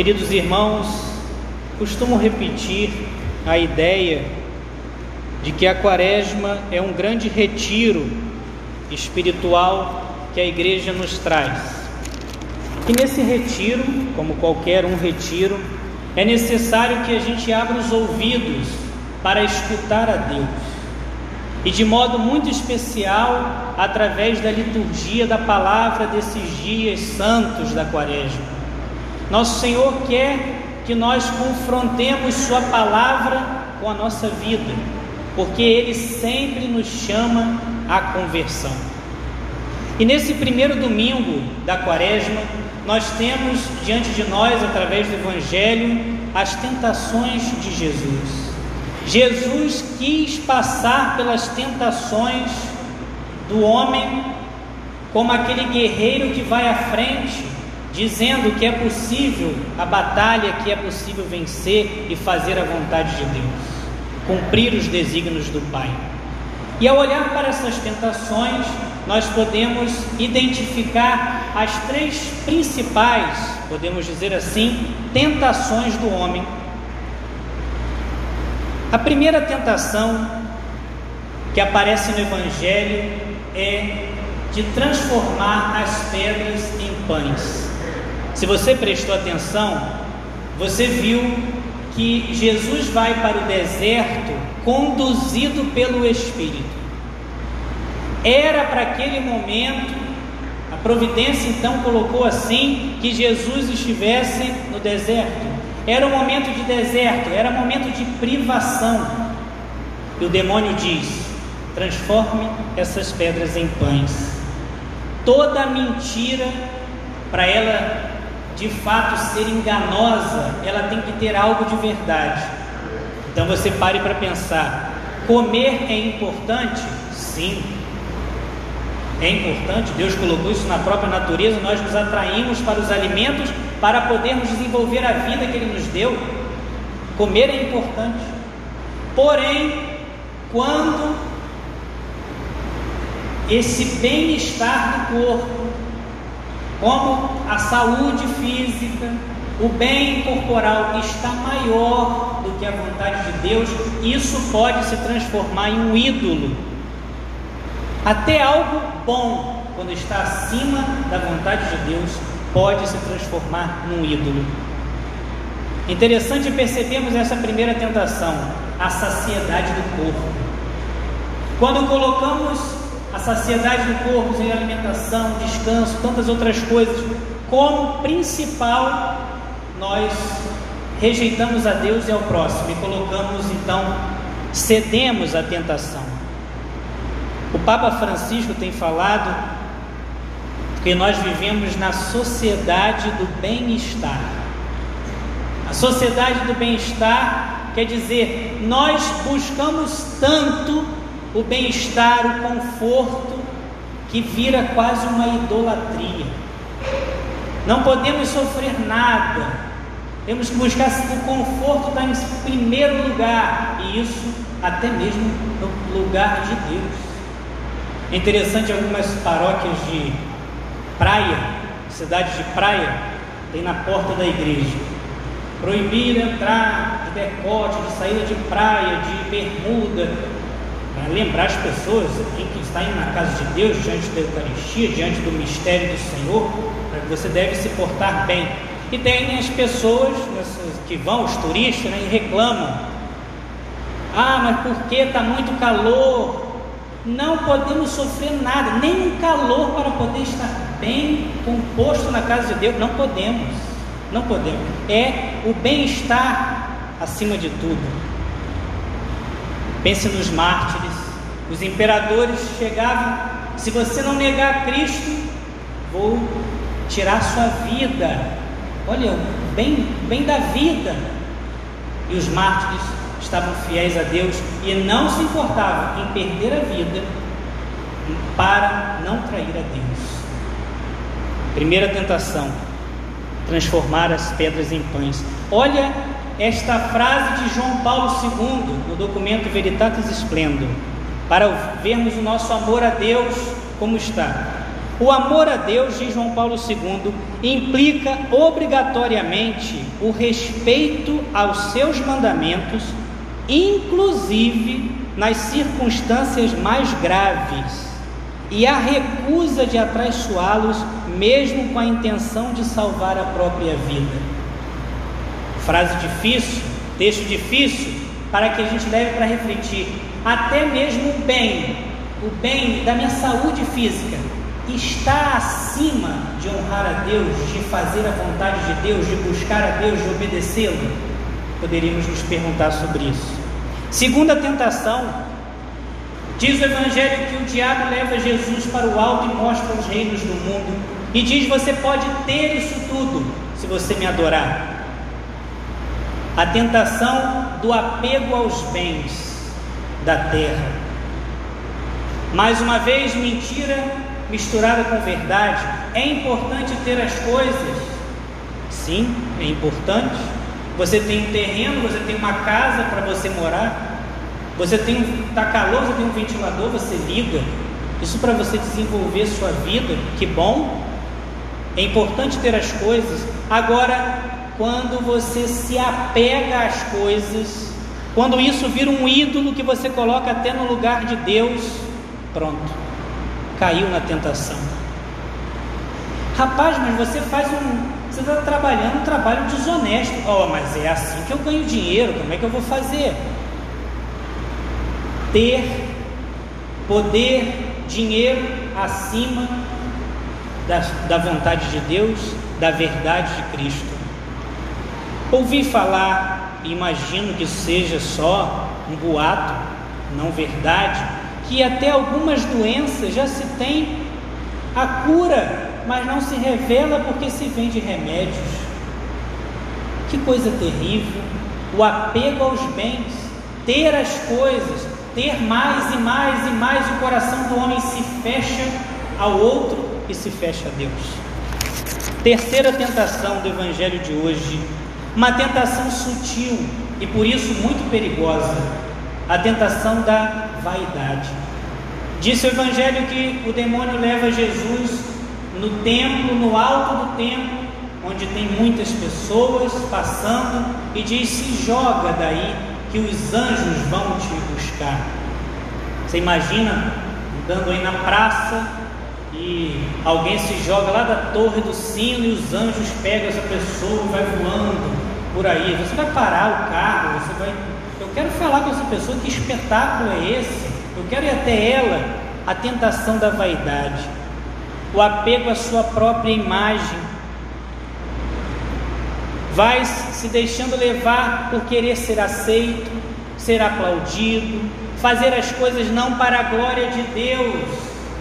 Queridos irmãos, costumo repetir a ideia de que a quaresma é um grande retiro espiritual que a igreja nos traz. E nesse retiro, como qualquer um retiro, é necessário que a gente abra os ouvidos para escutar a Deus. E de modo muito especial, através da liturgia da palavra desses dias santos da Quaresma. Nosso Senhor quer que nós confrontemos Sua palavra com a nossa vida, porque Ele sempre nos chama à conversão. E nesse primeiro domingo da Quaresma, nós temos diante de nós, através do Evangelho, as tentações de Jesus. Jesus quis passar pelas tentações do homem como aquele guerreiro que vai à frente, dizendo que é possível a batalha, que é possível vencer e fazer a vontade de Deus, cumprir os desígnios do Pai. E ao olhar para essas tentações, nós podemos identificar as três principais, podemos dizer assim, tentações do homem. A primeira tentação que aparece no Evangelho é de transformar as pedras em pães. Se você prestou atenção, você viu que Jesus vai para o deserto conduzido pelo Espírito. Era para aquele momento, a providência então colocou assim que Jesus estivesse no deserto. Era um momento de deserto, era um momento de privação. E o demônio diz: transforme essas pedras em pães. Toda mentira, para ela de fato ser enganosa, ela tem que ter algo de verdade. Então você pare para pensar: comer é importante? Sim. É importante, Deus colocou isso na própria natureza, nós nos atraímos para os alimentos para podermos desenvolver a vida que Ele nos deu. Comer é importante. Porém, quando esse bem-estar do corpo, como a saúde física, o bem corporal está maior do que a vontade de Deus, isso pode se transformar em um ídolo até algo bom, quando está acima da vontade de Deus, pode se transformar num ídolo. Interessante percebermos essa primeira tentação, a saciedade do corpo. Quando colocamos a saciedade do corpo em alimentação, descanso, tantas outras coisas, como principal, nós rejeitamos a Deus e ao próximo e colocamos então, cedemos à tentação. O Papa Francisco tem falado que nós vivemos na sociedade do bem-estar. A sociedade do bem-estar quer dizer, nós buscamos tanto o bem-estar, o conforto, que vira quase uma idolatria. Não podemos sofrer nada, temos que buscar o conforto está em primeiro lugar, e isso até mesmo no lugar de Deus. É interessante algumas paróquias de praia, cidades de praia, tem na porta da igreja. Proibir entrar de decote, de saída de praia, de bermuda, lembrar as pessoas que está indo na casa de Deus, diante da Eucaristia, diante do mistério do Senhor, você deve se portar bem. E tem as pessoas que vão, os turistas, né, e reclamam. Ah, mas por que está muito calor? não podemos sofrer nada, nem um calor para poder estar bem composto na casa de Deus. Não podemos, não podemos. É o bem-estar acima de tudo. Pense nos mártires, os imperadores chegavam: se você não negar Cristo, vou tirar sua vida. Olha, bem, bem da vida. E os mártires estavam fiéis a Deus e não se importavam em perder a vida para não trair a Deus. Primeira tentação: transformar as pedras em pães. Olha esta frase de João Paulo II no documento Veritatis Splendor, para vermos o nosso amor a Deus como está. O amor a Deus, diz João Paulo II, implica obrigatoriamente o respeito aos seus mandamentos, inclusive nas circunstâncias mais graves, e a recusa de atraiçoá-los, mesmo com a intenção de salvar a própria vida. Frase difícil, texto difícil, para que a gente leve para refletir. Até mesmo o bem, o bem da minha saúde física, está acima de honrar a Deus, de fazer a vontade de Deus, de buscar a Deus, de obedecê-lo? Poderíamos nos perguntar sobre isso. Segunda tentação, diz o Evangelho que o diabo leva Jesus para o alto e mostra os reinos do mundo, e diz: Você pode ter isso tudo se você me adorar. A tentação do apego aos bens da terra. Mais uma vez, mentira misturada com verdade. É importante ter as coisas? Sim, é importante. Você tem um terreno, você tem uma casa para você morar. Você tem tá calor, você tem um ventilador, você liga. Isso para você desenvolver sua vida, que bom. É importante ter as coisas. Agora, quando você se apega às coisas, quando isso vira um ídolo que você coloca até no lugar de Deus, pronto caiu na tentação. Rapaz, mas você faz um. Você está trabalhando um trabalho desonesto. Oh, mas é assim que eu ganho dinheiro, como é que eu vou fazer? Ter poder, dinheiro acima da, da vontade de Deus, da verdade de Cristo. Ouvi falar, imagino que seja só um boato, não verdade, que até algumas doenças já se tem a cura, mas não se revela porque se vende remédios. Que coisa terrível! O apego aos bens, ter as coisas, ter mais e mais e mais, o coração do homem se fecha ao outro e se fecha a Deus. Terceira tentação do Evangelho de hoje, uma tentação sutil e por isso muito perigosa, a tentação da vaidade. Disse o Evangelho que o demônio leva Jesus no templo, no alto do templo, onde tem muitas pessoas passando, e diz: Se joga daí, que os anjos vão te buscar. Você imagina andando aí na praça e alguém se joga lá da torre do sino e os anjos pegam essa pessoa e vai voando por aí. Você vai parar o carro, você vai. Eu quero falar com essa pessoa que espetáculo é esse. Eu quero ir até ela, a tentação da vaidade, o apego à sua própria imagem. Vai se deixando levar por querer ser aceito, ser aplaudido, fazer as coisas não para a glória de Deus,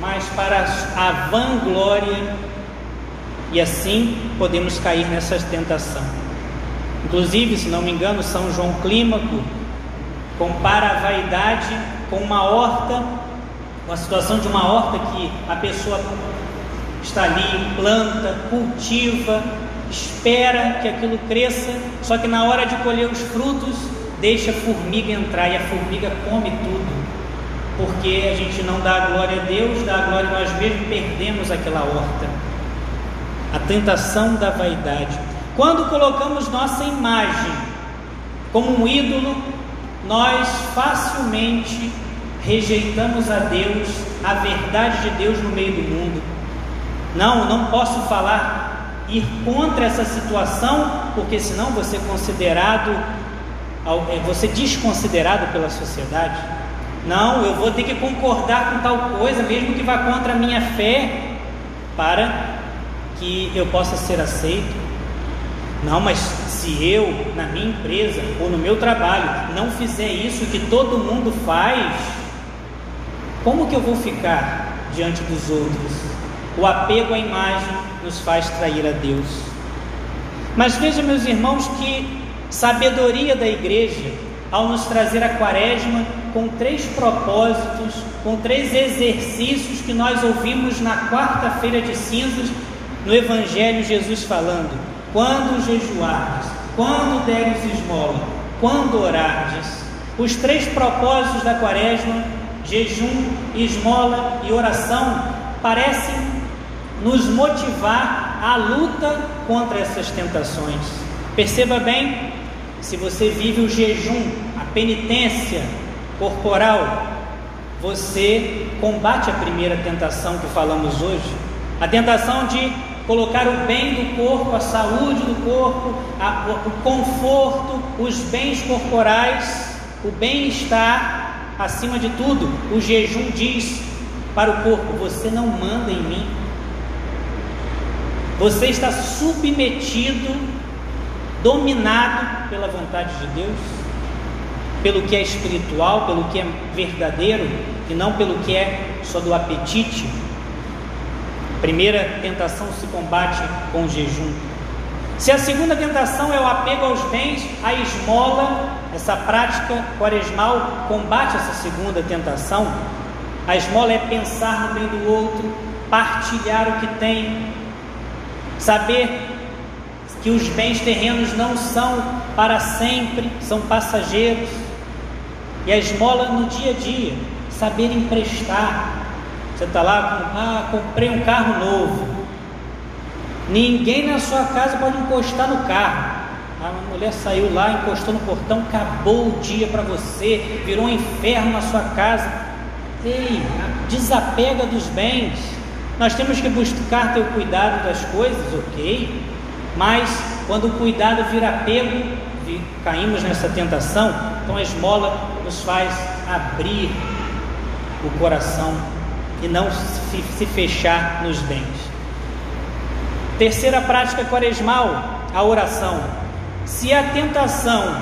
mas para a vanglória. E assim podemos cair nessa tentação. Inclusive, se não me engano, São João Clímaco compara a vaidade com uma horta, uma situação de uma horta que a pessoa está ali, planta, cultiva, espera que aquilo cresça, só que na hora de colher os frutos, deixa a formiga entrar e a formiga come tudo. Porque a gente não dá a glória a Deus, dá a glória a nós mesmos, perdemos aquela horta. A tentação da vaidade. Quando colocamos nossa imagem como um ídolo, nós facilmente rejeitamos a Deus, a verdade de Deus no meio do mundo. Não, não posso falar, ir contra essa situação, porque senão você é considerado, é, você é desconsiderado pela sociedade. Não, eu vou ter que concordar com tal coisa, mesmo que vá contra a minha fé, para que eu possa ser aceito. Não, mas se eu, na minha empresa ou no meu trabalho, não fizer isso que todo mundo faz, como que eu vou ficar diante dos outros? O apego à imagem nos faz trair a Deus. Mas vejam, meus irmãos, que sabedoria da igreja ao nos trazer a quaresma com três propósitos, com três exercícios que nós ouvimos na quarta-feira de cinzas no Evangelho, Jesus falando quando jejuardes, quando deres esmola, quando orardes. Os três propósitos da quaresma, jejum, esmola e oração, parecem nos motivar à luta contra essas tentações. Perceba bem, se você vive o jejum, a penitência corporal, você combate a primeira tentação que falamos hoje, a tentação de colocar o bem do corpo, a saúde do corpo, a, o conforto, os bens corporais, o bem-estar acima de tudo. O jejum diz para o corpo: Você não manda em mim, você está submetido, dominado pela vontade de Deus, pelo que é espiritual, pelo que é verdadeiro e não pelo que é só do apetite. Primeira tentação se combate com jejum. Se a segunda tentação é o apego aos bens, a esmola, essa prática quaresmal combate essa segunda tentação. A esmola é pensar no bem do outro, partilhar o que tem, saber que os bens terrenos não são para sempre, são passageiros. E a esmola no dia a dia, saber emprestar. Você está lá, ah, comprei um carro novo. Ninguém na sua casa pode encostar no carro. A mulher saiu lá, encostou no portão, acabou o dia para você, virou um inferno na sua casa. Ei, desapega dos bens. Nós temos que buscar ter o cuidado das coisas, ok? Mas quando o cuidado vira apego, caímos nessa tentação, então a esmola nos faz abrir o coração e não se, fechar nos bens. Terceira prática quaresmal, a oração. Se a tentação,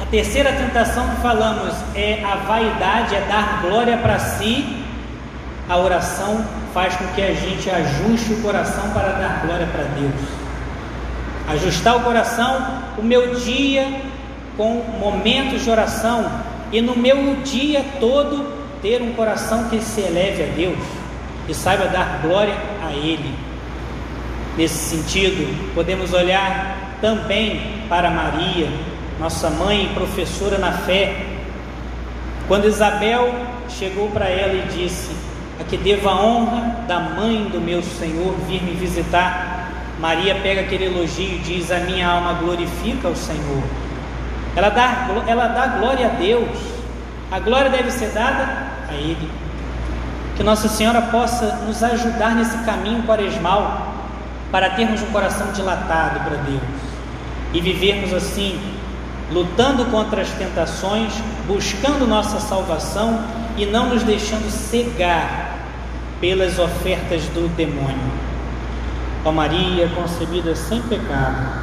a terceira tentação que falamos é a vaidade, é dar glória para si, a oração faz com que a gente ajuste o coração para dar glória para Deus. Ajustar o coração, o meu dia com momentos de oração e no meu dia todo ter um coração que se eleve a Deus e saiba dar glória a Ele. Nesse sentido, podemos olhar também para Maria, nossa mãe e professora na fé. Quando Isabel chegou para ela e disse: A que devo a honra da mãe do meu Senhor vir me visitar, Maria pega aquele elogio e diz: A minha alma glorifica o Senhor. Ela dá, ela dá glória a Deus. A glória deve ser dada a Ele. Que Nossa Senhora possa nos ajudar nesse caminho quaresmal para termos um coração dilatado para Deus e vivermos assim, lutando contra as tentações, buscando nossa salvação e não nos deixando cegar pelas ofertas do demônio. Ó Maria, concebida sem pecado